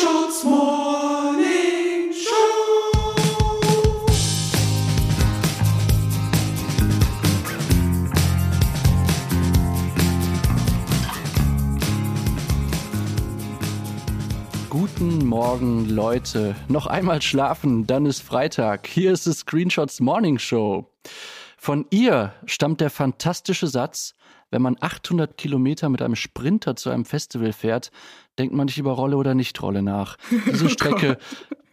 Screenshots Morning Show. Guten Morgen, Leute. Noch einmal schlafen, dann ist Freitag. Hier ist die Screenshots Morning Show. Von ihr stammt der fantastische Satz, wenn man 800 Kilometer mit einem Sprinter zu einem Festival fährt, denkt man nicht über Rolle oder Nicht-Rolle nach. Diese Strecke,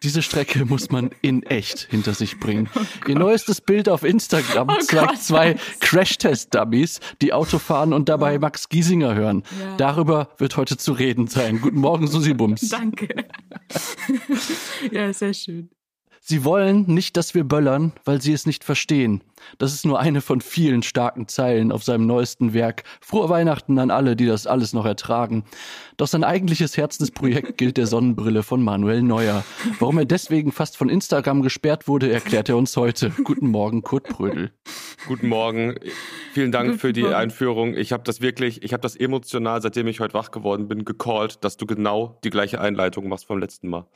diese Strecke muss man in echt hinter sich bringen. Ihr neuestes Bild auf Instagram Oh zeigt Gott, zwei? Crash-Test-Dummies, die Auto fahren und dabei Max Giesinger hören. Ja. Darüber wird heute zu reden sein. Guten Morgen, Susi Bums. Danke. ja, sehr schön. Sie wollen nicht, dass wir böllern, weil sie es nicht verstehen. Das ist nur eine von vielen starken Zeilen auf seinem neuesten Werk. Frohe Weihnachten an alle, die das alles noch ertragen. Doch sein eigentliches Herzensprojekt gilt der Sonnenbrille von Manuel Neuer. Warum er deswegen fast von Instagram gesperrt wurde, erklärt er uns heute. Guten Morgen, Kurt Prödel. Guten Morgen. Vielen Dank Guten für die Morgen. Einführung. Ich habe das wirklich, ich habe das emotional, seitdem ich heute wach geworden bin, gecallt, dass du genau die gleiche Einleitung machst vom letzten Mal.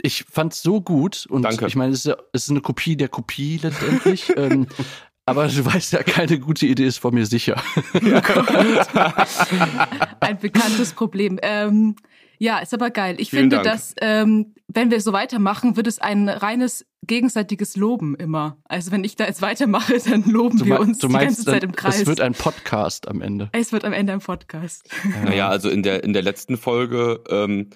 Ich fand's so gut und Danke. ich meine, es ist, ja, es ist eine Kopie der Kopie letztendlich. ähm, aber du weißt ja, keine gute Idee ist von mir sicher. Ein bekanntes Problem. Ähm, ja, ist aber geil. Ich Vielen finde, Dank. dass, ähm, wenn wir so weitermachen, wird es ein reines gegenseitiges Loben immer. Also wenn ich da jetzt weitermache, dann loben Du, wir uns du die meinst, ganze Zeit im Kreis. es wird ein Podcast am Ende. es wird am Ende ein Podcast. Naja, also in der, in der letzten Folge ähm,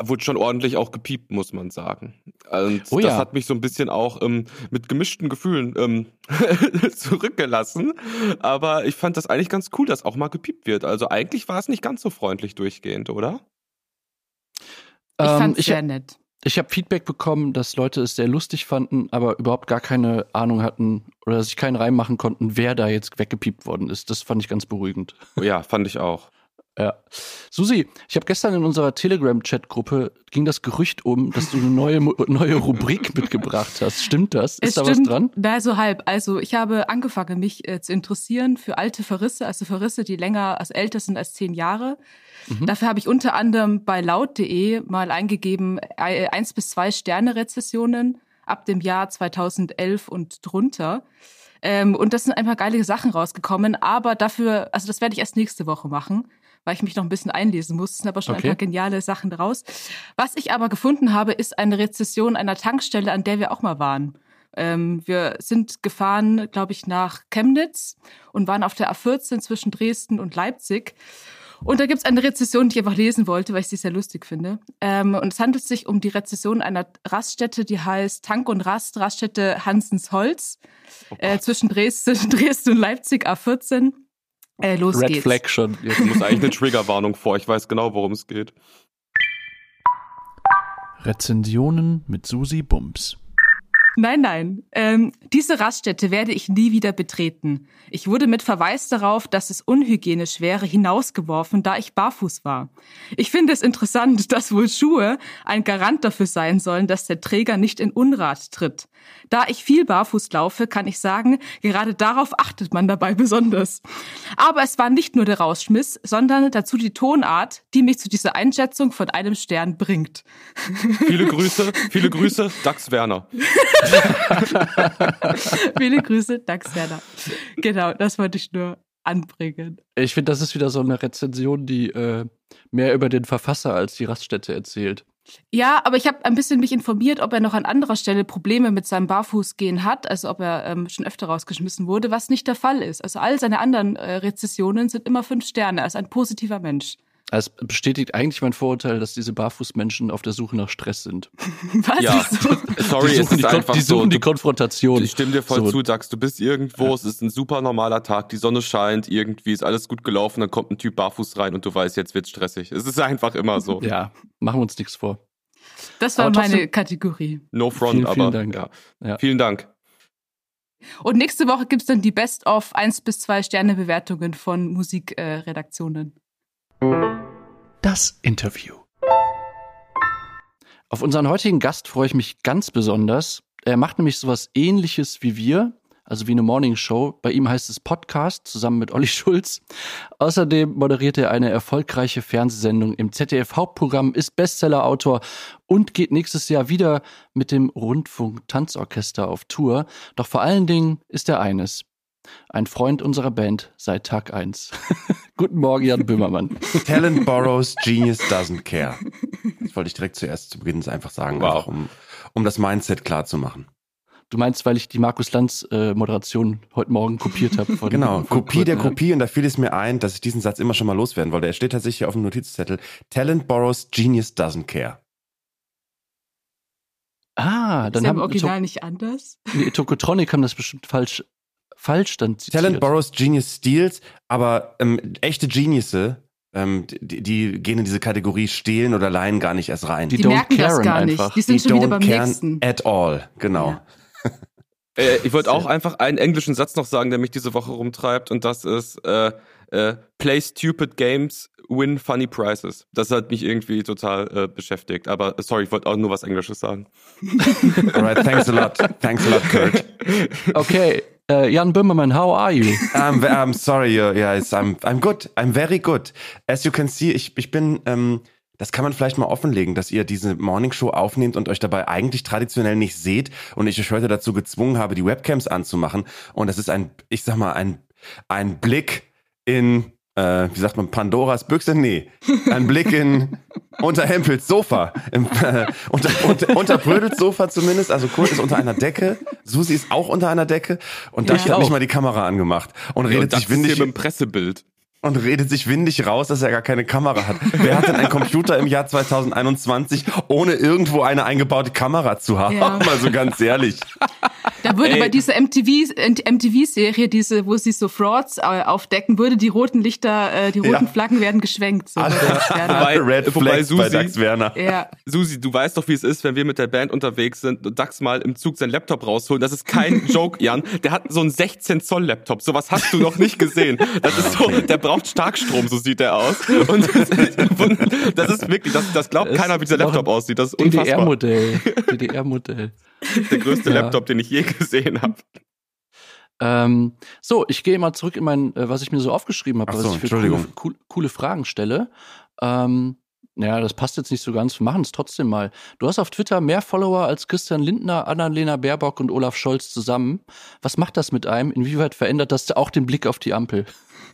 wurde schon ordentlich auch gepiept, muss man sagen. Und Oh das ja. hat mich so ein bisschen auch ähm, mit gemischten Gefühlen ähm, zurückgelassen. Aber ich fand das eigentlich ganz cool, dass auch mal gepiept wird. Also eigentlich war es nicht ganz so freundlich durchgehend, oder? Ich Ähm, fand's ich- sehr nett. Ich habe Feedback bekommen, dass Leute es sehr lustig fanden, aber überhaupt gar keine Ahnung hatten oder sich keinen Reim machen konnten, wer da jetzt weggepiept worden ist. Das fand ich ganz beruhigend. Ja, fand ich auch. Ja. Susi, ich habe gestern in unserer Telegram-Chat-Gruppe ging das Gerücht um, dass du eine neue, neue Rubrik mitgebracht hast. Stimmt das? Ist Es da stimmt, was dran? Na, so halb. Also ich habe angefangen, mich äh, zu interessieren für alte Verrisse, also Verrisse, die länger, also älter sind als zehn Jahre. Mhm. Dafür habe ich unter anderem bei laut.de mal eingegeben, eins bis zwei Sterne-Rezessionen ab dem Jahr 2011 und drunter. Ähm, und das sind ein paar geile Sachen rausgekommen, aber dafür, also das werde ich erst nächste Woche machen, weil ich mich noch ein bisschen einlesen muss. Es sind aber schon Okay. ein paar geniale Sachen raus. Was ich aber gefunden habe, ist eine Rezession einer Tankstelle, an der wir auch mal waren. Ähm, wir sind gefahren, glaube ich, nach Chemnitz und waren auf der A14 zwischen Dresden und Leipzig. Und da gibt's eine Rezession, die ich einfach lesen wollte, weil ich sie sehr lustig finde. Ähm, und es handelt sich um die Rezession einer Raststätte, die heißt Tank und Rast, Raststätte Hansens Holz, äh, zwischen Dresden, Dresden und Leipzig, A14. Äh, los Red geht's. Flag schon. Jetzt muss eigentlich eine Triggerwarnung vor. Ich weiß genau, worum es geht. Rezensionen mit Susi Bums. Nein, nein. Ähm, diese Raststätte werde ich nie wieder betreten. Ich wurde mit Verweis darauf, dass es unhygienisch wäre, hinausgeworfen, da ich barfuß war. Ich finde es interessant, dass wohl Schuhe ein Garant dafür sein sollen, dass der Träger nicht in Unrat tritt. Da ich viel barfuß laufe, kann ich sagen, gerade darauf achtet man dabei besonders. Aber es war nicht nur der Rausschmiss, sondern dazu die Tonart, die mich zu dieser Einschätzung von einem Stern bringt. Viele Grüße, viele Grüße, Dax Werner. Viele Grüße, Dax Werner. Genau, das wollte ich nur anbringen. Ich finde, das ist wieder so eine Rezension, die äh, mehr über den Verfasser als die Raststätte erzählt. Ja, aber ich habe ein bisschen mich informiert, ob er noch an anderer Stelle Probleme mit seinem Barfußgehen hat, also ob er ähm, schon öfter rausgeschmissen wurde, was nicht der Fall ist. Also all seine anderen äh, Rezessionen sind immer fünf Sterne, er ist ein positiver Mensch. Es bestätigt eigentlich mein Vorurteil, dass diese Barfußmenschen auf der Suche nach Stress sind. Was? Ja, sorry, die es suchen, ist die, einfach die so. suchen die Du, Konfrontation. ich stimme dir voll So. zu, Dax. Du bist irgendwo, es ist ein super normaler Tag, die Sonne scheint, irgendwie ist alles gut gelaufen, dann kommt ein Typ barfuß rein und du weißt, jetzt wird's stressig. Es ist einfach immer so. Ja, machen wir uns nichts vor. Das war Aber trotzdem- meine Kategorie. No front, Vielen, aber vielen Dank. Ja. Ja. Vielen Dank. Und nächste Woche gibt's dann die Best of 1 bis 2 Sterne Bewertungen von Musikredaktionen. Das Interview. Auf unseren heutigen Gast freue ich mich ganz besonders. Er macht nämlich sowas ähnliches wie wir, also wie eine Morning Show. Bei ihm heißt es Podcast, zusammen mit Olli Schulz. Außerdem moderiert er eine erfolgreiche Fernsehsendung im ZDF-Hauptprogramm, ist Bestsellerautor und geht nächstes Jahr wieder mit dem Rundfunk-Tanzorchester auf Tour. Doch vor allen Dingen ist er eines. Ein Freund unserer Band seit Tag 1. Guten Morgen, Jan Böhmermann. Talent borrows, genius doesn't care. Das wollte ich direkt zuerst zu Beginn einfach sagen, Wow. einfach um, um das Mindset klar zu machen. Du meinst, weil ich die Markus Lanz äh, Moderation heute Morgen kopiert habe Genau, von Kopie Kurt, der ne? Kopie und da fiel es mir ein, dass ich diesen Satz immer schon mal loswerden wollte. Er steht tatsächlich hier auf dem Notizzettel. Talent borrows, genius doesn't care. Ah, Ist dann im haben Original nicht anders. nee, Tokotronic haben das bestimmt falsch falsch dann zitiert. Talent borrows, genius steals, aber ähm, echte Geniusse, ähm, die, die gehen in diese Kategorie stehlen oder leihen gar nicht erst rein. Die Die, don't merken das caren gar einfach. nicht. Die sind schon wieder beim care nächsten. at all, genau. Ja. Äh, ich wollte auch einfach einen englischen Satz noch sagen, der mich diese Woche rumtreibt, und das ist äh, äh, Play stupid games, win funny prizes. Das hat mich irgendwie total äh, beschäftigt. Aber äh, sorry, ich wollte auch nur was Englisches sagen. Alright, thanks a lot. Thanks a lot, Kurt. Okay, äh, Jan Böhmermann, how are you? I'm, I'm sorry, uh, yes, I'm, I'm good. I'm very good. As you can see, ich, ich bin, ähm, das kann man vielleicht mal offenlegen, dass ihr diese Morning Show aufnehmt und euch dabei eigentlich traditionell nicht seht und ich euch heute dazu gezwungen habe, die Webcams anzumachen. Und das ist ein, ich sag mal, ein, ein Blick in, äh, wie sagt man, Pandoras Büchse? Nee. Ein Blick in unter Hempels Sofa. Im, äh, unter, unter, unter Brödels Sofa zumindest. Also Kurt ist unter einer Decke. Susi ist auch unter einer Decke. Und da Ich hat nicht mal die Kamera angemacht. Und redet und das sich ist hier windig mit dem Pressebild. und redet sich windig raus, dass er gar keine Kamera hat. Wer hat denn einen Computer im Jahr 2021, ohne irgendwo eine eingebaute Kamera zu haben? Ja. Mal so ganz ehrlich. Da würde Ey. bei dieser MTV, MTV-Serie, diese, wo sie so Frauds äh, aufdecken, würde die roten Lichter, äh, die roten Ja. Flaggen werden geschwenkt. So werden. Wobei- Red wobei Flags bei Susi- Dax Werner. ja. Susi, du weißt doch, wie es ist, wenn wir mit der Band unterwegs sind und Dax mal im Zug seinen Laptop rausholen. Das ist kein Joke, Jan. Der hat so einen 16-Zoll-Laptop. Sowas hast du noch nicht gesehen. Das ist so, der braucht Starkstrom, so sieht der aus. Und das ist, das ist wirklich, das, das glaubt Das keiner, wie dieser Laptop aussieht. Das ist unfassbar. DDR-Modell. DDR-Modell. Der größte Ja. Laptop, den ich je gesehen habe. Ähm, so, ich gehe mal zurück in mein, äh, was ich mir so aufgeschrieben habe, Ach was so, ich für coole, coole Fragen stelle. Ähm, naja, das passt jetzt nicht so ganz. Wir machen es trotzdem mal. Du hast auf Twitter mehr Follower als Christian Lindner, Annalena Baerbock und Olaf Scholz zusammen. Was macht das mit einem? Inwieweit verändert das auch den Blick auf die Ampel?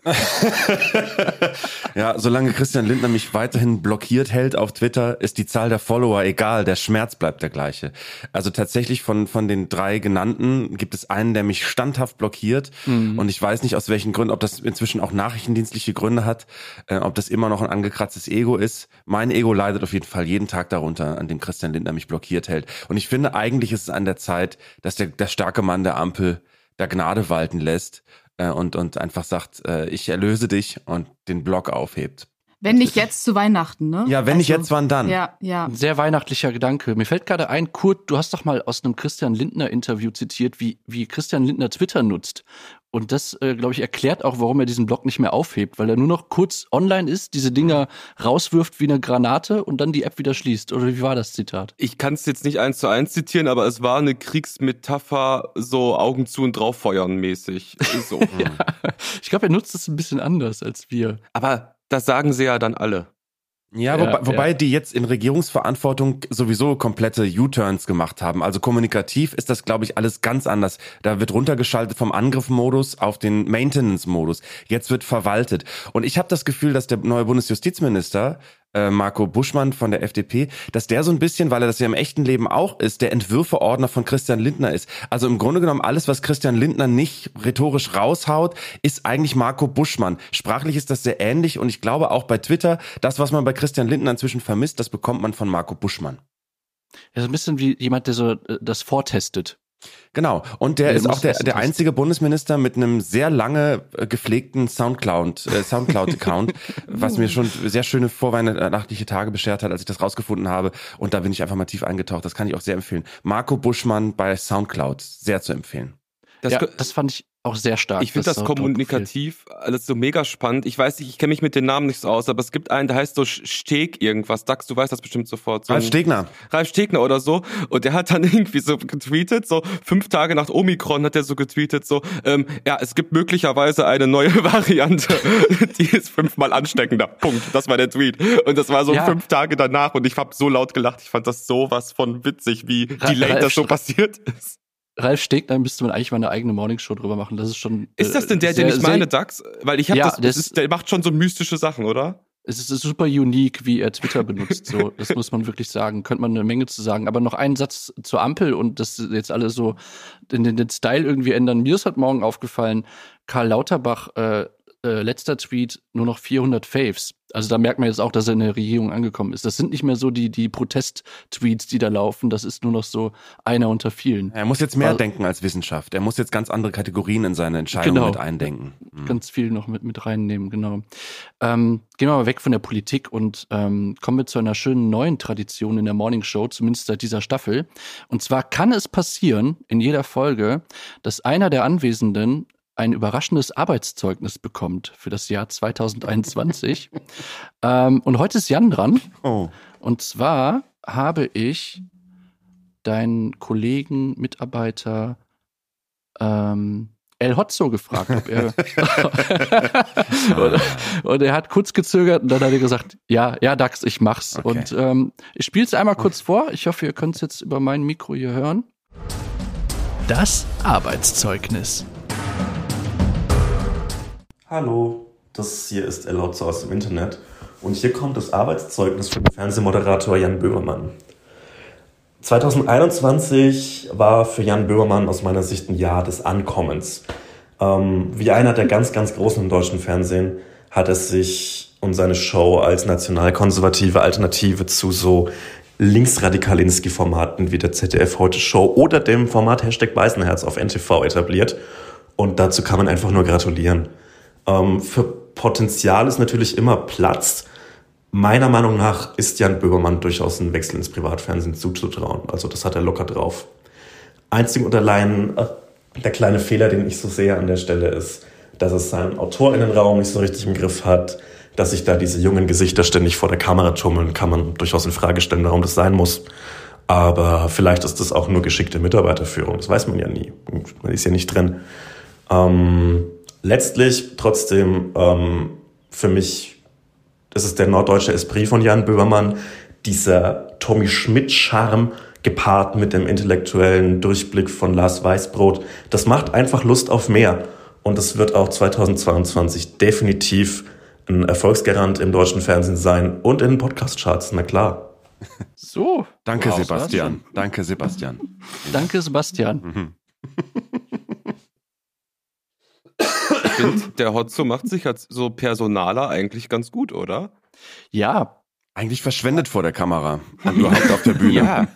Ja, solange Christian Lindner mich weiterhin blockiert hält auf Twitter, ist die Zahl der Follower egal, der Schmerz bleibt der gleiche. Also tatsächlich von, von den drei genannten gibt es einen, der mich standhaft blockiert und ich weiß nicht aus welchen Gründen, ob das inzwischen auch nachrichtendienstliche Gründe hat, äh, ob das immer noch ein angekratztes Ego ist. Mein Ego leidet auf jeden Fall jeden Tag darunter, an dem Christian Lindner mich blockiert hält. Und ich finde, eigentlich ist es an der Zeit, dass der, der starke Mann der Ampel da Gnade walten lässt und, und einfach sagt, äh, ich erlöse dich und den Block aufhebt. Wenn nicht jetzt zu Weihnachten, ne? Ja, wenn nicht Also, jetzt, wann dann? Ja, ja. Ein sehr weihnachtlicher Gedanke. Mir fällt gerade ein, Kurt, du hast doch mal aus einem Christian Lindner Interview zitiert, wie, wie Christian Lindner Twitter nutzt. Und das, äh, glaube ich, erklärt auch, warum er diesen Blog nicht mehr aufhebt, weil er nur noch kurz online ist, diese Dinger rauswirft wie eine Granate und dann die App wieder schließt. Oder wie war das Zitat? Ich kann es jetzt nicht eins zu eins zitieren, aber es war eine Kriegsmetapher, so Augen zu und drauffeuern mäßig. So. Ich glaube, er nutzt es ein bisschen anders als wir. Aber das sagen sie ja dann alle. Ja, Ja, wobei, wobei ja. die jetzt in Regierungsverantwortung sowieso komplette U-Turns gemacht haben. Also kommunikativ ist das, glaube ich, alles ganz anders. Da wird runtergeschaltet vom Angriffmodus auf den Maintenance-Modus. Jetzt wird verwaltet. Und ich habe das Gefühl, dass der neue Bundesjustizminister äh, Marco Buschmann von der FDP, dass der so ein bisschen, weil er das ja im echten Leben auch ist, der Entwürfeordner von Christian Lindner ist. Also im Grunde genommen alles, was Christian Lindner nicht rhetorisch raushaut, ist eigentlich Marco Buschmann. Sprachlich ist das sehr ähnlich und ich glaube auch bei Twitter, das, was man bei Christian Lindner inzwischen vermisst, das bekommt man von Marco Buschmann. Er ist ein bisschen wie jemand, der so äh, das vortestet. Genau. Und der Ja, ist auch der, der einzige Bundesminister mit einem sehr lange äh, gepflegten Soundcloud, äh, Soundcloud-Account, was mir schon sehr schöne vorweihnachtliche Tage beschert hat, als ich das rausgefunden habe. Und da bin ich einfach mal tief eingetaucht. Das kann ich auch sehr empfehlen. Marco Buschmann bei Soundcloud, sehr zu empfehlen. Das ja, das fand ich auch sehr stark. Ich finde das, dort kommunikativ alles so mega spannend. Ich weiß nicht, ich kenne mich mit den Namen nicht so aus, aber es gibt einen, der heißt so Steg irgendwas. Dax, du weißt das bestimmt sofort. So Ralf Stegner. Ralf Stegner oder so. Und der hat dann irgendwie so getweetet, so fünf Tage nach Omikron hat er so getweetet, so, ähm, ja, es gibt möglicherweise eine neue Variante, die ist fünfmal ansteckender. Punkt. Das war der Tweet. Und das war so Ja. fünf Tage danach und ich hab so laut gelacht. Ich fand das sowas von witzig, wie Ra- delayed Ralf das so passiert ist. Ralf Stegner müsste man eigentlich mal eine eigene Morningshow drüber machen. Das ist schon. Ist das äh, denn der, sehr, den ich meine, Dax? Weil ich habe Ja, das, das ist, der macht schon so mystische Sachen, oder? Es ist super unique, wie er Twitter benutzt. So, das muss man wirklich sagen. Könnte man eine Menge zu sagen. Aber noch einen Satz zur Ampel und das jetzt alle so den, den, den Style irgendwie ändern. Mir ist heute Morgen aufgefallen, Karl Lauterbach, äh, äh, letzter Tweet, nur noch 400 Faves. Also da merkt man jetzt auch, dass er in der Regierung angekommen ist. Das sind nicht mehr so die, die Protest-Tweets, die da laufen. Das ist nur noch so einer unter vielen. Er muss jetzt mehr Weil- denken als Wissenschaft. Er muss jetzt ganz andere Kategorien in seine Entscheidungen Genau. mit eindenken. Mhm. ganz viel noch mit, mit reinnehmen, genau. Ähm, gehen wir mal weg von der Politik und ähm, kommen wir zu einer schönen neuen Tradition in der Morning Show, zumindest seit dieser Staffel. Und zwar kann es passieren in jeder Folge, dass einer der Anwesenden ein überraschendes Arbeitszeugnis bekommt für das Jahr 2021. ähm, und heute ist Jan dran. Oh. Und zwar habe ich deinen Kollegen, Mitarbeiter ähm, El Hotzo gefragt, ob er. und, und er hat kurz gezögert und dann hat er gesagt, ja, ja, Dax, ich mach's. Okay. Und ähm, ich spiele es einmal kurz vor. Ich hoffe, ihr könnt es jetzt über mein Mikro hier hören. Das Arbeitszeugnis. Hallo, das hier ist Elotzo aus dem Internet und hier kommt das Arbeitszeugnis von Fernsehmoderator Jan Böhmermann. 2021 war für Jan Böhmermann aus meiner Sicht ein Jahr des Ankommens. Ähm, wie einer der ganz, ganz Großen im deutschen Fernsehen hat es sich und seine Show als nationalkonservative Alternative zu so Linksradikalinski-Formaten wie der ZDF Heute Show oder dem Format Hashtag Weißenherz auf NTV etabliert. Und dazu kann man einfach nur gratulieren. Ähm, für Potenzial ist natürlich immer Platz. Meiner Meinung nach ist Jan Böhmermann durchaus ein Wechsel ins Privatfernsehen zuzutrauen. Also das hat er locker drauf. Einzig und allein äh, der kleine Fehler, den ich so sehe an der Stelle ist, dass es seinen AutorInnenraum nicht so richtig im Griff hat, dass sich da diese jungen Gesichter ständig vor der Kamera tummeln, kann man durchaus in Frage stellen, warum das sein muss. Aber vielleicht ist das auch nur geschickte Mitarbeiterführung, das weiß man ja nie. Man ist ja nicht drin. Ähm, letztlich trotzdem ähm, für mich, das ist der norddeutsche Esprit von Jan Böhmermann, dieser Tommy Schmidt-Charme gepaart mit dem intellektuellen Durchblick von Lars Weißbrot. Das macht einfach Lust auf mehr. Und es wird auch 2022 definitiv ein Erfolgsgarant im deutschen Fernsehen sein und in den Podcast-Charts, na klar. So. Danke, Wow, Sebastian. Danke, Sebastian. Danke, Sebastian. Mhm. Finde, der Hotzo macht sich als so Personaler eigentlich ganz gut, oder? Ja, Eigentlich verschwendet vor der Kamera. Und überhaupt auf der Bühne. Ja,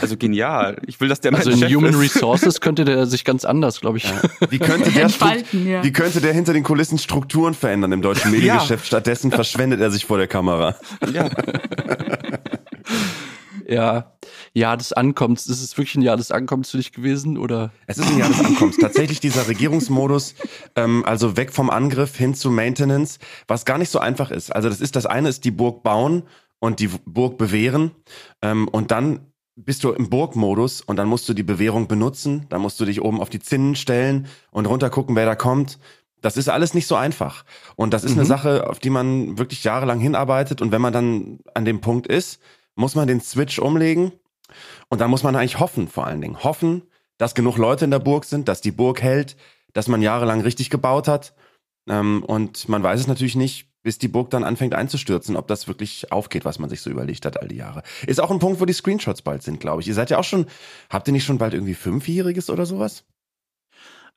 also genial. Ich will, dass der mein also in Chef Human ist. Resources könnte der sich ganz anders, glaube ich. Wie könnte, der Entfalten, ja. wie könnte der hinter den Kulissen Strukturen verändern im deutschen Mediengeschäft? Stattdessen verschwendet er sich vor der Kamera. Ja. Ja, Jahr des Ankommens. Ist es wirklich ein Jahr des Ankommens für dich gewesen oder? Es ist ein Jahr des Ankommens. Tatsächlich dieser Regierungsmodus, ähm, also weg vom Angriff hin zu Maintenance, was gar nicht so einfach ist. Also das ist, das eine ist die Burg bauen und die Burg bewähren ähm, und dann bist du im Burgmodus und dann musst du die Bewährung benutzen, dann musst du dich oben auf die Zinnen stellen und runter gucken, wer da kommt. Das ist alles nicht so einfach. Und das ist eine Sache, auf die man wirklich jahrelang hinarbeitet. Und wenn man dann an dem Punkt ist, muss man den Switch umlegen. Und dann muss man eigentlich hoffen, vor allen Dingen. Hoffen, dass genug Leute in der Burg sind, dass die Burg hält, dass man jahrelang richtig gebaut hat. Ähm, und man weiß es natürlich nicht, bis die Burg dann anfängt einzustürzen, ob das wirklich aufgeht, was man sich so überlegt hat all die Jahre. Ist auch ein Punkt, wo die Screenshots bald sind, glaube ich. Ihr seid ja auch schon, habt ihr nicht schon bald irgendwie Fünfjähriges oder sowas?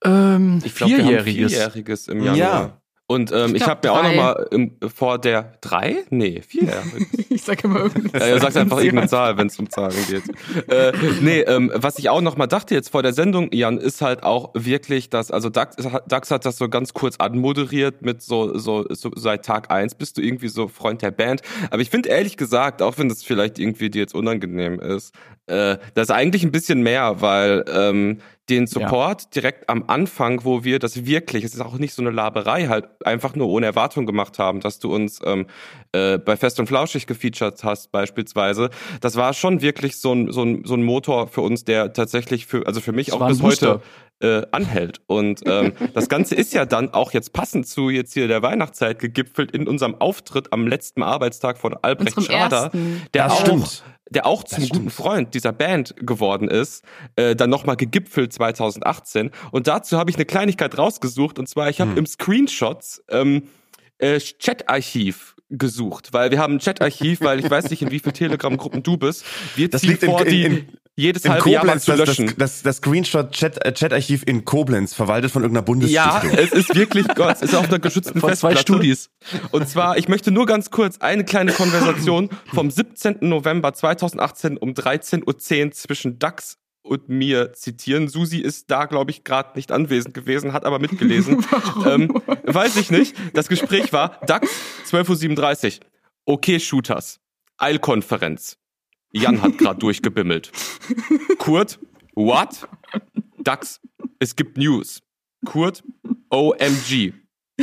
Ähm, Ich glaube, wir haben Vierjähriges. Vierjähriges im Januar. Ja. Und ähm, Ich ich, habe mir auch drei. noch mal im, vor der drei? Nee, vierjähriges. Ich sage immer irgendwas. Ja, er sagt einfach irgendeine Zahl, wenn es um Zahlen geht. Äh, nee, ähm, was ich auch noch mal dachte jetzt vor der Sendung, Jan, ist halt auch wirklich, dass, also Dax, Dax hat das so ganz kurz anmoderiert mit so, so, so seit Tag eins bist du irgendwie so Freund der Band. Aber ich finde ehrlich gesagt, auch wenn das vielleicht irgendwie dir jetzt unangenehm ist, äh, das ist eigentlich ein bisschen mehr, weil ähm, den Support direkt am Anfang, wo wir das wirklich, es ist auch nicht so eine Laberei, halt einfach nur ohne Erwartung gemacht haben, dass du uns ähm, äh, bei Fest und Flauschig gefeatured hast beispielsweise. Das war schon wirklich so ein, so ein, so ein Motor für uns, der tatsächlich für, also für mich Das auch bis heute äh, anhält. Und ähm, das Ganze ist ja dann auch jetzt passend zu jetzt hier der Weihnachtszeit gegipfelt in unserem Auftritt am letzten Arbeitstag von Albrecht Unserem Schrader, ersten. der Das auch, stimmt. Der auch zum guten. Freund dieser Band geworden ist, äh, dann nochmal gegipfelt 2018. Und dazu habe ich eine Kleinigkeit rausgesucht und zwar ich habe im Screenshots ähm, äh, Chat-Archiv gesucht, weil wir haben ein Chat-Archiv, weil ich weiß nicht, in wie viel Telegram-Gruppen du bist. Wir Das ziehen liegt in- vor, in- die in- jedes In halbe Jahr mal Koblenz, zu das, das, löschen. das, das Screenshot-Chat- äh, Chat-Archiv in Koblenz, verwaltet von irgendeiner ja, Bundesstiftung. es ist wirklich Gott, es ist auf einer geschützten Von zwei Festplatte. Studis. Und zwar, ich möchte nur ganz kurz eine kleine Konversation vom 17. November 2018 um 13.10 Uhr zwischen Dax und mir zitieren. Susi ist da, glaube ich, gerade nicht anwesend gewesen, hat aber mitgelesen. ähm, weiß ich nicht. Das Gespräch war Dax, 12.37 Uhr. Okay, Shooters. Eilkonferenz. Jan hat gerade durchgebimmelt. Kurt, what? Dax, es gibt News. Kurt, OMG.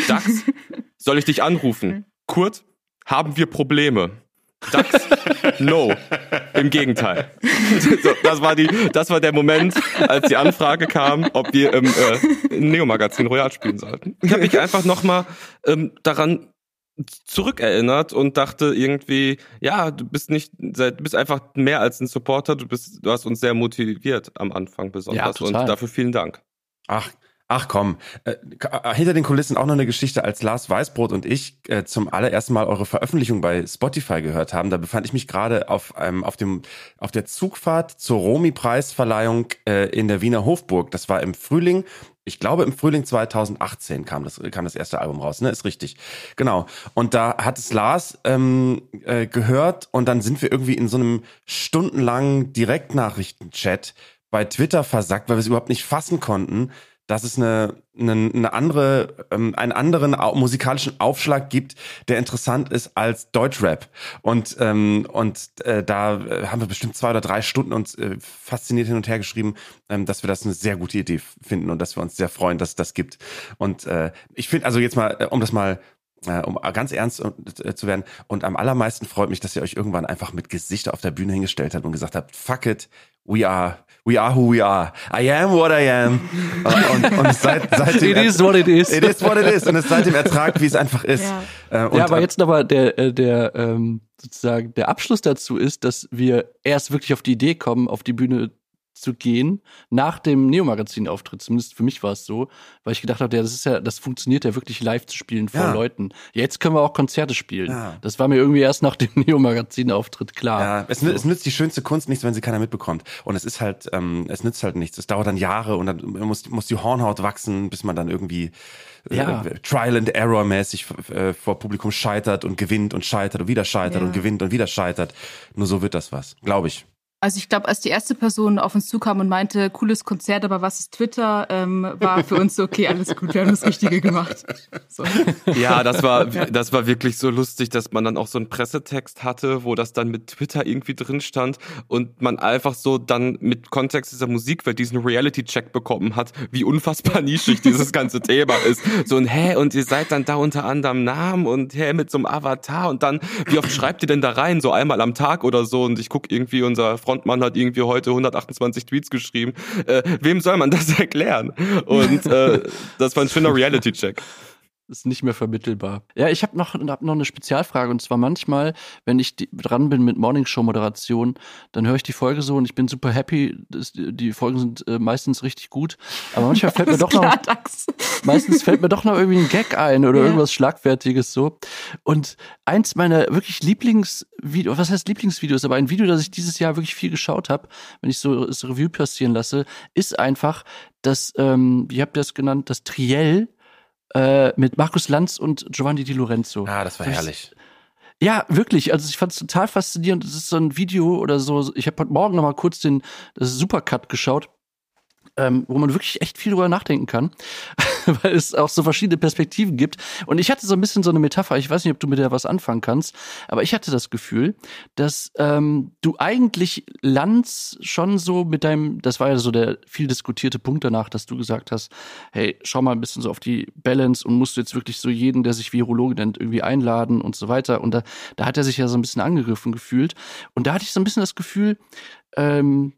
Dax, soll ich dich anrufen? Kurt, haben wir Probleme? Dax, no. Im Gegenteil. So, das, war die, das war der Moment, als die Anfrage kam, ob wir im äh, Neo-Magazin Royal spielen sollten. Ich habe mich einfach nochmal ähm, daran zurückerinnert und dachte irgendwie, ja, du bist nicht, du bist einfach mehr als ein Supporter, du bist, du hast uns sehr motiviert am Anfang besonders Ja, und dafür vielen Dank. Ach, ach komm. Äh, k- hinter den Kulissen auch noch eine Geschichte, als Lars Weißbrot und ich äh, zum allerersten Mal eure Veröffentlichung bei Spotify gehört haben. Da befand ich mich gerade auf einem, auf dem, auf der Zugfahrt zur Romy-Preisverleihung äh, in der Wiener Hofburg. Das war im Frühling. Ich glaube, im Frühling 2018 kam das, kam das erste Album raus, ne? Ist richtig. Genau. Und da hat es Lars ähm, äh, gehört und dann sind wir irgendwie in so einem stundenlangen Direktnachrichten-Chat bei Twitter versackt, weil wir es überhaupt nicht fassen konnten, dass es eine, eine, eine andere, ähm, einen anderen musikalischen Aufschlag gibt, der interessant ist als Deutschrap. Und ähm, und äh, da äh, haben wir bestimmt zwei oder drei Stunden uns äh, fasziniert hin und her geschrieben, ähm, dass wir das eine sehr gute Idee finden und dass wir uns sehr freuen, dass es das gibt. Und äh, ich finde, also jetzt mal, äh, um das mal äh, um ganz ernst äh, zu werden. Und am allermeisten freut mich, dass ihr euch irgendwann einfach mit Gesicht auf der Bühne hingestellt habt und gesagt habt, fuck it, we are, we are who we are. I am what I am. und, und seit, seitdem It is what it is. It is what it is. Und es seitdem ertragt, wie es einfach ist. Ja. Äh, und, ja, aber jetzt nochmal der, äh, der, ähm, sozusagen, der Abschluss dazu ist, dass wir erst wirklich auf die Idee kommen, auf die Bühne zu gehen, nach dem Neo-Magazin-Auftritt. Zumindest für mich war es so, weil ich gedacht habe, ja, das ist ja, das funktioniert ja wirklich live zu spielen vor Ja. Leuten. Jetzt können wir auch Konzerte spielen. Ja. Das war mir irgendwie erst nach dem Neo-Magazin-Auftritt klar. Ja, es, nü- es nützt die schönste Kunst nichts, wenn sie keiner mitbekommt. Und es ist halt, ähm, es nützt halt nichts. Es dauert dann Jahre und dann muss, muss die Hornhaut wachsen, bis man dann irgendwie äh, Ja. Trial and Error mäßig äh, vor Publikum scheitert und gewinnt und scheitert und wieder scheitert und gewinnt und wieder scheitert. Nur so wird das was, glaube ich. Also ich glaube, als die erste Person auf uns zukam und meinte, cooles Konzert, aber was ist Twitter, ähm, war für uns so, okay, alles gut, wir haben das Richtige gemacht. So. Ja, das war, das war wirklich so lustig, dass man dann auch so einen Pressetext hatte, wo das dann mit Twitter irgendwie drin stand und man einfach so dann mit Kontext dieser Musikwelt diesen Reality-Check bekommen hat, wie unfassbar nischig dieses ganze Thema ist. So ein, hä, und ihr seid dann da unter anderem Namen und hä, mit so einem Avatar und dann, wie oft schreibt ihr denn da rein? So einmal am Tag oder so und ich guck irgendwie, unser Frontmann hat irgendwie heute 128 Tweets geschrieben. Äh, wem soll man das erklären? Und äh, das war ein schöner Reality-Check. Ist nicht mehr vermittelbar. Ja, ich habe noch, hab noch eine Spezialfrage und zwar manchmal, wenn ich die, dran bin mit Morningshow-Moderation, dann höre ich die Folge so und ich bin super happy. Das, die Folgen sind äh, meistens richtig gut. Aber manchmal fällt mir doch noch, Klar, Dax. meistens fällt mir doch noch irgendwie ein Gag ein oder Ja. irgendwas Schlagfertiges so. Und eins meiner wirklich Lieblingsvideos, was heißt Lieblingsvideos, aber ein Video, das ich dieses Jahr wirklich viel geschaut habe, wenn ich so das Review passieren lasse, ist einfach das, ähm, wie habt ihr das genannt, das Triell äh, mit Markus Lanz und Giovanni Di Lorenzo. Ah, das war Das- herrlich. Ja, wirklich. Also ich fand es total faszinierend. Es ist so ein Video oder so. Ich habe heute Morgen noch mal kurz den das Supercut geschaut, ähm, wo man wirklich echt viel drüber nachdenken kann. weil es auch so verschiedene Perspektiven gibt. Und ich hatte so ein bisschen so eine Metapher, ich weiß nicht, ob du mit der was anfangen kannst, aber ich hatte das Gefühl, dass ähm, du eigentlich Lanz schon so mit deinem, das war ja so der viel diskutierte Punkt danach, dass du gesagt hast, hey, schau mal ein bisschen so auf die Balance und musst du jetzt wirklich so jeden, der sich Virologe nennt, irgendwie einladen und so weiter. Und da, da hat er sich ja so ein bisschen angegriffen gefühlt. Und da hatte ich so ein bisschen das Gefühl, ähm,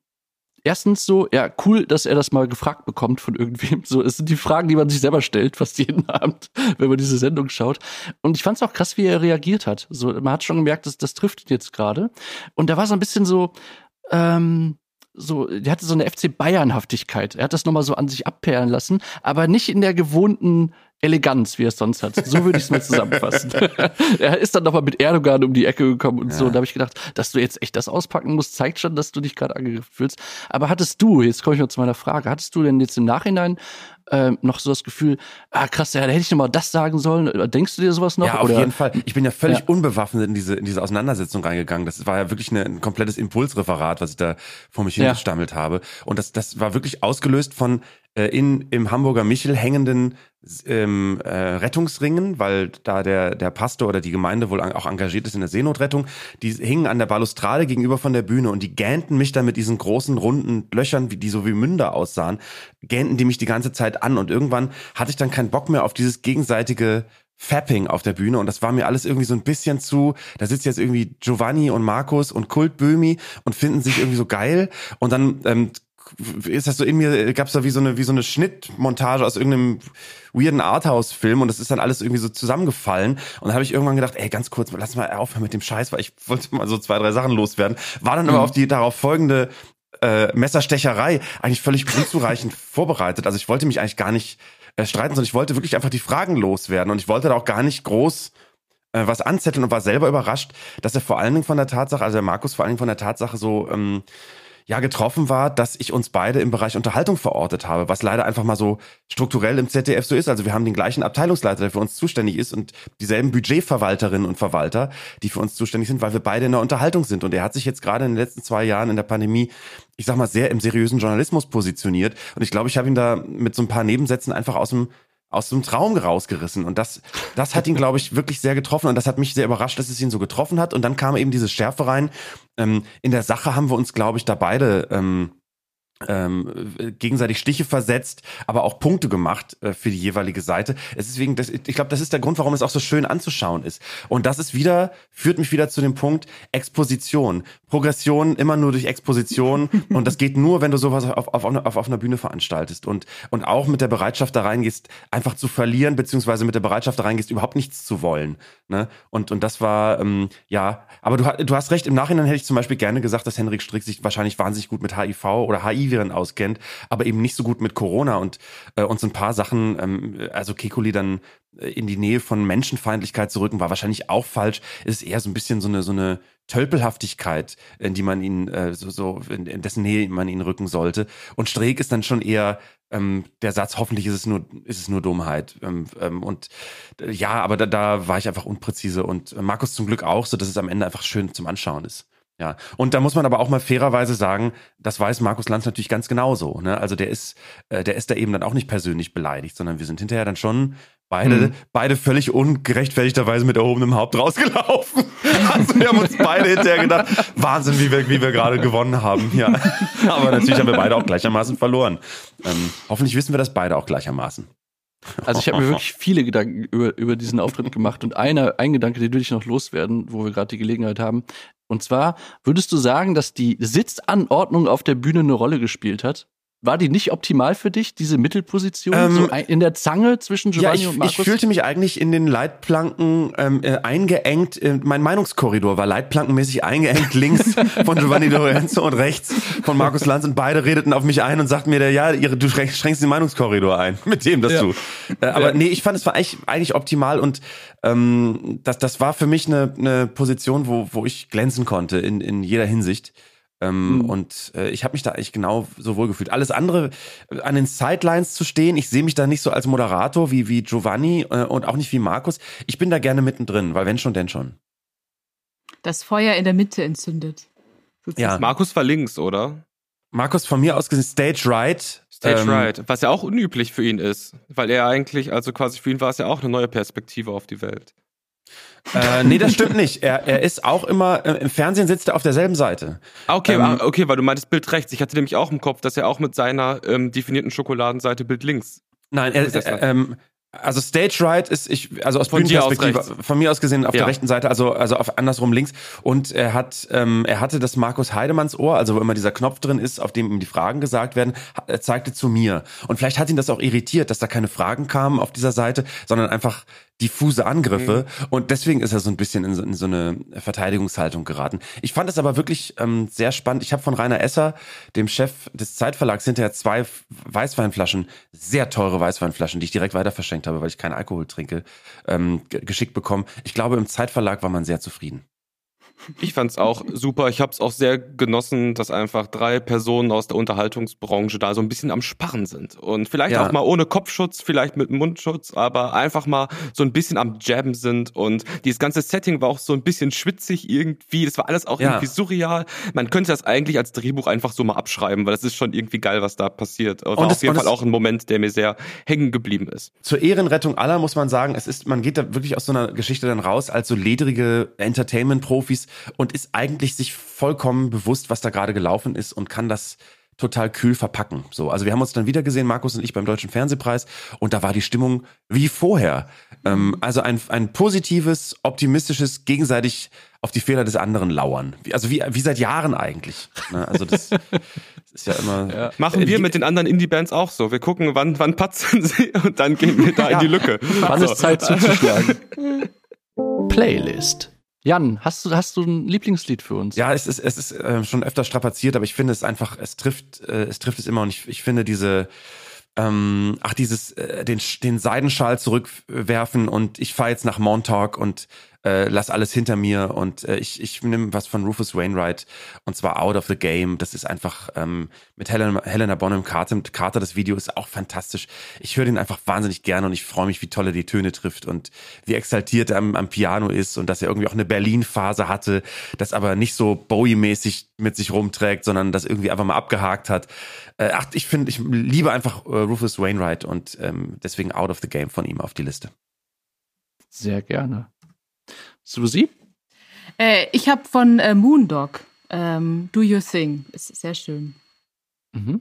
erstens so, ja, cool, dass er das mal gefragt bekommt von irgendwem. So, es sind die Fragen, die man sich selber stellt, fast jeden Abend, wenn man diese Sendung schaut. Und ich fand es auch krass, wie er reagiert hat. So, man hat schon gemerkt, dass das trifft ihn jetzt gerade. Und da war so ein bisschen so, ähm, so, der hatte so eine FC Bayern-Haftigkeit. Er hat das nochmal so an sich abperlen lassen, aber nicht in der gewohnten Eleganz, wie er es sonst hat. So würde ich es mal zusammenfassen. er ist dann nochmal mit Erdogan um die Ecke gekommen und ja. so. Und da habe ich gedacht, dass du jetzt echt das auspacken musst, zeigt schon, dass du dich gerade angegriffen fühlst. Aber hattest du, jetzt komme ich mal zu meiner Frage, hattest du denn jetzt im Nachhinein äh, noch so das Gefühl, ah krass, ja, da hätte ich noch mal das sagen sollen. Denkst du dir sowas noch? Ja, auf oder? jeden Fall. Ich bin ja völlig ja. unbewaffnet in diese, in diese Auseinandersetzung reingegangen. Das war ja wirklich eine, ein komplettes Impulsreferat, was ich da vor mich hingestammelt ja. habe. Und das, das war wirklich ausgelöst von in im Hamburger Michel hängenden ähm, äh, Rettungsringen, weil da der, der Pastor oder die Gemeinde wohl auch engagiert ist in der Seenotrettung. Die hingen an der Balustrade gegenüber von der Bühne und die gähnten mich da mit diesen großen runden Löchern, wie die so wie Münder aussahen, gähnten die mich die ganze Zeit an. Und irgendwann hatte ich dann keinen Bock mehr auf dieses gegenseitige Fapping auf der Bühne. Und das war mir alles irgendwie so ein bisschen zu, da sitzt jetzt irgendwie Giovanni und Markus und Kult Böhmi und finden sich irgendwie so geil. Und dann ähm, ist das so in mir, gab es da wie so eine wie so eine Schnittmontage aus irgendeinem weirden Arthouse-Film und das ist dann alles irgendwie so zusammengefallen. Und dann habe ich irgendwann gedacht, ey, ganz kurz, lass mal aufhören mit dem Scheiß, weil ich wollte mal so zwei, drei Sachen loswerden. War dann mhm. aber auf die darauf folgende äh, Messerstecherei eigentlich völlig unzureichend vorbereitet. Also ich wollte mich eigentlich gar nicht äh, streiten, sondern ich wollte wirklich einfach die Fragen loswerden und ich wollte da auch gar nicht groß äh, was anzetteln und war selber überrascht, dass er vor allen Dingen von der Tatsache, also der Markus vor allen Dingen von der Tatsache so ähm, ja getroffen war, dass ich uns beide im Bereich Unterhaltung verortet habe, was leider einfach mal so strukturell im ZDF so ist. Also wir haben den gleichen Abteilungsleiter, der für uns zuständig ist und dieselben Budgetverwalterinnen und Verwalter, die für uns zuständig sind, weil wir beide in der Unterhaltung sind. Und er hat sich jetzt gerade in den letzten zwei Jahren in der Pandemie, ich sag mal, sehr im seriösen Journalismus positioniert. Und ich glaube, ich habe ihn da mit so ein paar Nebensätzen einfach aus dem aus dem Traum rausgerissen. Und das, das hat ihn, glaube ich, wirklich sehr getroffen. Und das hat mich sehr überrascht, dass es ihn so getroffen hat. Und dann kam eben diese Schärfe rein. Ähm, in der Sache haben wir uns, glaube ich, da beide ähm, ähm, gegenseitig Stiche versetzt, aber auch Punkte gemacht äh, für die jeweilige Seite. Es ist wegen, das, ich glaube, das ist der Grund, warum es auch so schön anzuschauen ist. Und das ist wieder, führt mich wieder zu dem Punkt Exposition. Progression immer nur durch Exposition und das geht nur, wenn du sowas auf, auf, auf, auf einer Bühne veranstaltest und, und auch mit der Bereitschaft da reingehst, einfach zu verlieren, beziehungsweise mit der Bereitschaft da reingehst, überhaupt nichts zu wollen. Ne? Und, und das war, ähm, ja, aber du, du hast recht, im Nachhinein hätte ich zum Beispiel gerne gesagt, dass Henrik Strick sich wahrscheinlich wahnsinnig gut mit HIV oder HIV Viren auskennt, aber eben nicht so gut mit Corona und äh, uns ein paar Sachen, ähm, also Kekuli dann äh, in die Nähe von Menschenfeindlichkeit zu rücken, war wahrscheinlich auch falsch. Es ist eher so ein bisschen so eine, so eine Tölpelhaftigkeit, in die man ihn, äh, so, so in, in dessen Nähe man ihn rücken sollte. Und Streeck ist dann schon eher ähm, der Satz, hoffentlich ist es nur, ist es nur Dummheit. Ähm, ähm, und äh, ja, aber da, da war ich einfach unpräzise und äh, Markus zum Glück auch, so dass es am Ende einfach schön zum Anschauen ist. Ja, und da muss man aber auch mal fairerweise sagen, das weiß Markus Lanz natürlich ganz genauso. Ne? Also der ist, äh, der ist da eben dann auch nicht persönlich beleidigt, sondern wir sind hinterher dann schon beide, mhm. beide völlig ungerechtfertigterweise mit erhobenem Haupt rausgelaufen. Also wir haben uns beide hinterher gedacht, Wahnsinn, wie wir, wie wir gerade gewonnen haben. Ja, aber natürlich haben wir beide auch gleichermaßen verloren. Ähm, hoffentlich wissen wir das beide auch gleichermaßen. Also ich habe mir wirklich viele Gedanken über, über diesen Auftritt gemacht und einer, ein Gedanke, den würde ich noch loswerden, wo wir gerade die Gelegenheit haben. Und zwar, würdest du sagen, dass die Sitzanordnung auf der Bühne eine Rolle gespielt hat? War die nicht optimal für dich, diese Mittelposition ähm, so in der Zange zwischen Giovanni ja, ich, und Markus? Ich fühlte mich eigentlich in den Leitplanken ähm, äh, eingeengt. Äh, mein Meinungskorridor war leitplankenmäßig eingeengt, links von Giovanni Lorenzo und rechts von Markus Lanz. Und beide redeten auf mich ein und sagten mir, ja, ihre, du schränkst den Meinungskorridor ein mit dem, dass ja. du. Äh, aber ja. nee, ich fand es war eigentlich, eigentlich optimal und ähm, das, das war für mich eine, eine Position, wo, wo ich glänzen konnte in, in jeder Hinsicht. Ähm, mhm. Und äh, ich habe mich da eigentlich genau so wohl gefühlt. Alles andere, äh, an den Sidelines zu stehen, ich sehe mich da nicht so als Moderator wie, wie Giovanni äh, und auch nicht wie Markus. Ich bin da gerne mittendrin, weil wenn schon, denn schon. Das Feuer in der Mitte entzündet. Ja. Markus war links, oder? Markus von mir aus gesehen Stage Right Stage Ähm, Right, was ja auch unüblich für ihn ist, weil er eigentlich, also quasi für ihn war es ja auch eine neue Perspektive auf die Welt. Äh, nee, das stimmt nicht. Er, er ist auch immer, äh, im Fernsehen sitzt er auf derselben Seite. Ah, okay, Ähm, ah, okay, weil du meintest Bild rechts. Ich hatte nämlich auch im Kopf, dass er auch mit seiner ähm, definierten Schokoladenseite Bild links. Nein, er, er, ähm, also Stage Right ist ich also aus Von Bühnenperspektive von mir aus gesehen auf Ja. der rechten Seite also also auf andersrum links und er hat ähm, er hatte das Markus Heidemanns Ohr also wo immer dieser Knopf drin ist auf dem ihm die Fragen gesagt werden er zeigte zu mir und vielleicht hat ihn das auch irritiert dass da keine Fragen kamen auf dieser Seite sondern einfach diffuse Angriffe und deswegen ist er so ein bisschen in so, in so eine Verteidigungshaltung geraten. Ich fand es aber wirklich ähm, sehr spannend. Ich habe von Rainer Esser, dem Chef des Zeitverlags, hinterher zwei Weißweinflaschen, sehr teure Weißweinflaschen, die ich direkt weiter verschenkt habe, weil ich keinen Alkohol trinke, ähm, ge- geschickt bekommen. Ich glaube, im Zeitverlag war man sehr zufrieden. Ich fand's auch super. Ich habe es auch sehr genossen, dass einfach drei Personen aus der Unterhaltungsbranche da so ein bisschen am Sparren sind. Und vielleicht Ja. auch mal ohne Kopfschutz, vielleicht mit Mundschutz, aber einfach mal so ein bisschen am Jabben sind. Und dieses ganze Setting war auch so ein bisschen schwitzig irgendwie. Das war alles auch Ja. irgendwie surreal. Man könnte das eigentlich als Drehbuch einfach so mal abschreiben, weil das ist schon irgendwie geil, was da passiert. War Und es- auf jeden Fall auch ein Moment, der mir sehr hängen geblieben ist. Zur Ehrenrettung aller muss man sagen, es ist, man geht da wirklich aus so einer Geschichte dann raus als so ledrige Entertainment-Profis und ist eigentlich sich vollkommen bewusst, was da gerade gelaufen ist und kann das total kühl verpacken. So, also wir haben uns dann wieder gesehen, Markus und ich beim Deutschen Fernsehpreis und da war die Stimmung wie vorher. Ähm, also ein, ein positives, optimistisches, gegenseitig auf die Fehler des anderen lauern. Wie, also wie, wie seit Jahren eigentlich. Ne? Also das, das ist ja immer. Machen Äh, wir mit den anderen Indie-Bands auch so. Wir gucken, wann, wann patzen sie und dann gehen wir da in die Lücke. Wann So. ist Zeit zuzuschlagen? Playlist. Jan, hast du, hast du ein Lieblingslied für uns? Ja, es ist, es ist äh, schon öfter strapaziert, aber ich finde es einfach, es trifft, äh, es trifft es immer und ich, ich finde diese, ähm, ach, dieses, äh, den, den Seidenschal zurückwerfen und ich fahre jetzt nach Montauk und äh, lass alles hinter mir und äh, ich, ich nehme was von Rufus Wainwright und zwar Out of the Game. Das ist einfach ähm, mit Helena, Helena Bonham Carter, Carter, das Video ist auch fantastisch. Ich höre den einfach wahnsinnig gerne und ich freue mich, wie toll er die Töne trifft und wie exaltiert er am, am Piano ist und dass er irgendwie auch eine Berlin-Phase hatte, das aber nicht so Bowie-mäßig mit sich rumträgt, sondern das irgendwie einfach mal abgehakt hat. Äh, ach, ich finde, ich liebe einfach äh, Rufus Wainwright und ähm, deswegen Out of the Game von ihm auf die Liste. Sehr gerne. Susi? Äh, ich habe von äh, Moondog ähm, Do Your Thing. Ist sehr schön. Mhm.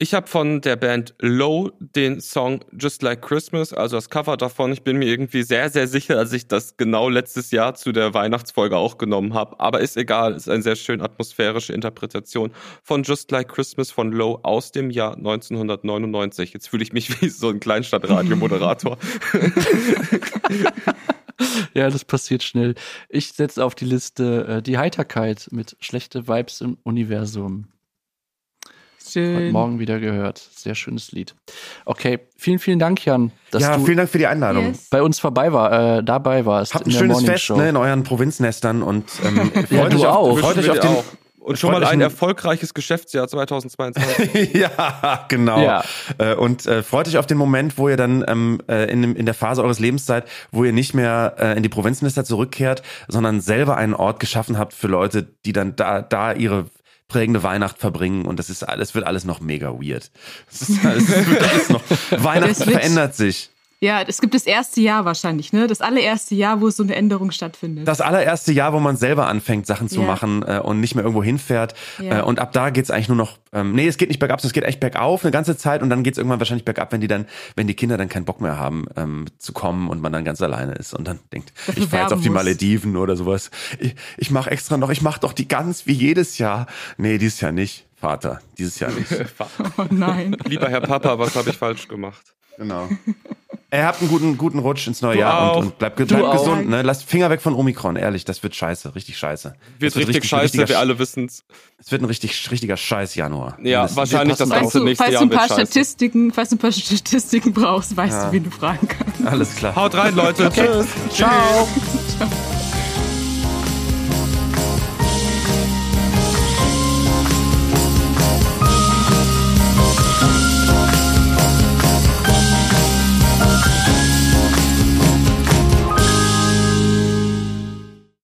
Ich habe von der Band Low den Song Just Like Christmas, also das Cover davon. Ich bin mir irgendwie sehr, sehr sicher, dass ich das genau letztes Jahr zu der Weihnachtsfolge auch genommen habe. Aber ist egal, ist eine sehr schön atmosphärische Interpretation von Just Like Christmas von Low aus dem Jahr 1999. Jetzt fühle ich mich wie so ein Kleinstadtradio-Moderator. Ja, das passiert schnell. Ich setze auf die Liste äh, die Heiterkeit mit schlechte Vibes im Universum. Heute Schön. Morgen wieder gehört. Sehr schönes Lied. Okay, vielen, vielen Dank, Jan, dass ja, du vielen Dank für die Einladung. Yes. bei uns vorbei war, äh, dabei warst. Habt in ein schönes Morning Fest ne, in euren Provinznestern und ähm, freut Ja, euch du auf, auch. freut euch auf den, auch. Und schon mal ein erfolgreiches Geschäftsjahr 2022. ja, genau. Ja. Äh, Und äh, freut euch auf den Moment, wo ihr dann ähm, äh, in, der Phase eures Lebenszeit, wo ihr nicht mehr äh, in die Provinznester zurückkehrt, sondern selber einen Ort geschaffen habt für Leute, die dann da, da ihre prägende Weihnacht verbringen und das ist alles wird alles noch mega weird. Es ist es wird alles noch Weihnachten verändert sich. Ja, es gibt das erste Jahr wahrscheinlich, ne? Das allererste Jahr, wo so eine Änderung stattfindet. Das allererste Jahr, wo man selber anfängt, Sachen zu Ja. machen äh, und nicht mehr irgendwo hinfährt. Ja. Äh, und ab da geht's eigentlich nur noch, ähm, nee, es geht nicht bergab, es geht echt bergauf eine ganze Zeit und dann geht's irgendwann wahrscheinlich bergab, wenn die dann, wenn die Kinder dann keinen Bock mehr haben ähm, zu kommen und man dann ganz alleine ist und dann denkt, Dafür ich fahr jetzt auf die muss. Malediven oder sowas. Ich, ich mache extra noch, ich mache doch die Gans wie jedes Jahr. Nee, dieses Jahr nicht, Vater, dieses Jahr nicht. oh nein. Lieber Herr Papa, was habe ich falsch gemacht? Genau. Er habt einen guten, guten Rutsch ins neue Du Jahr auch. und, und bleibt, bleibt gesund. Ne? Lasst Finger weg von Omikron, ehrlich, das wird scheiße, richtig scheiße. Wird Das richtig, scheiße, wir alle wissen's. Es wird ein richtig, richtiger Scheiß Januar. Ja, Das- wahrscheinlich das ganze du, nächste falls du Jahr ein wird paar. Statistiken, falls du ein paar Statistiken brauchst, weißt du, wen du fragen kannst. Alles klar. Haut rein, Leute. Tschüss. Ciao. Ciao.